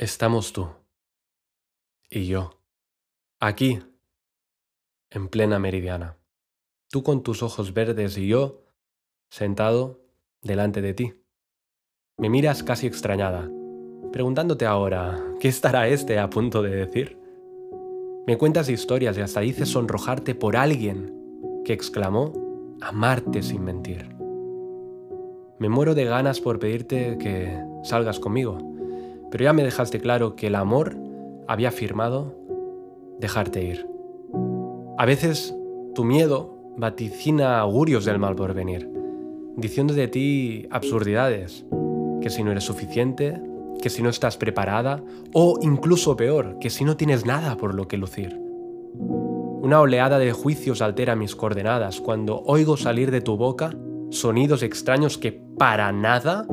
Estamos tú y yo, aquí, en plena meridiana. Tú con tus ojos verdes y yo, sentado delante de ti. Me miras casi extrañada, preguntándote ahora, ¿qué estará este a punto de decir? Me cuentas historias y hasta dices sonrojarte por alguien que exclamó amarte sin mentir. Me muero de ganas por pedirte que salgas conmigo, pero ya me dejaste claro que el amor había firmado dejarte ir. A veces tu miedo vaticina augurios del mal por venir, diciendo de ti absurdidades, que si no eres suficiente, que si no estás preparada, o incluso peor, que si no tienes nada por lo que lucir. Una oleada de juicios altera mis coordenadas cuando oigo salir de tu boca sonidos extraños que para nada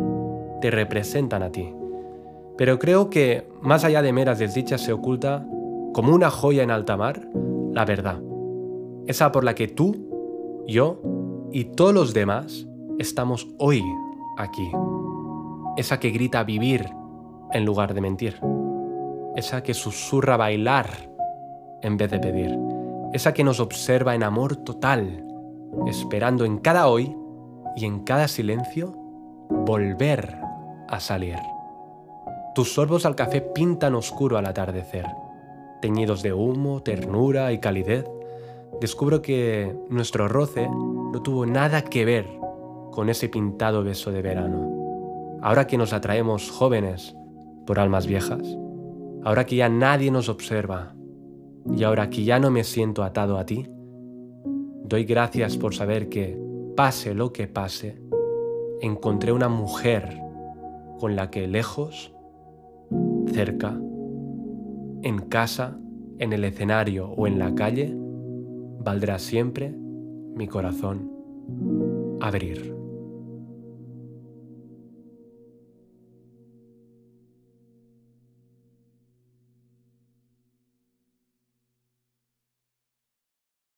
te representan a ti. Pero creo que, más allá de meras desdichas, se oculta, como una joya en alta mar, la verdad. Esa por la que tú, yo y todos los demás estamos hoy aquí. Esa que grita vivir en lugar de mentir. Esa que susurra bailar en vez de pedir. Esa que nos observa en amor total, esperando en cada hoy y en cada silencio volver a salir. Tus sorbos al café pintan oscuro al atardecer. Teñidos de humo, ternura y calidez, descubro que nuestro roce no tuvo nada que ver con ese pintado beso de verano. Ahora que nos atraemos jóvenes por almas viejas, ahora que ya nadie nos observa y ahora que ya no me siento atado a ti, doy gracias por saber que, pase lo que pase, encontré una mujer con la que lejos cerca, en casa, en el escenario o en la calle, valdrá siempre mi corazón abrir.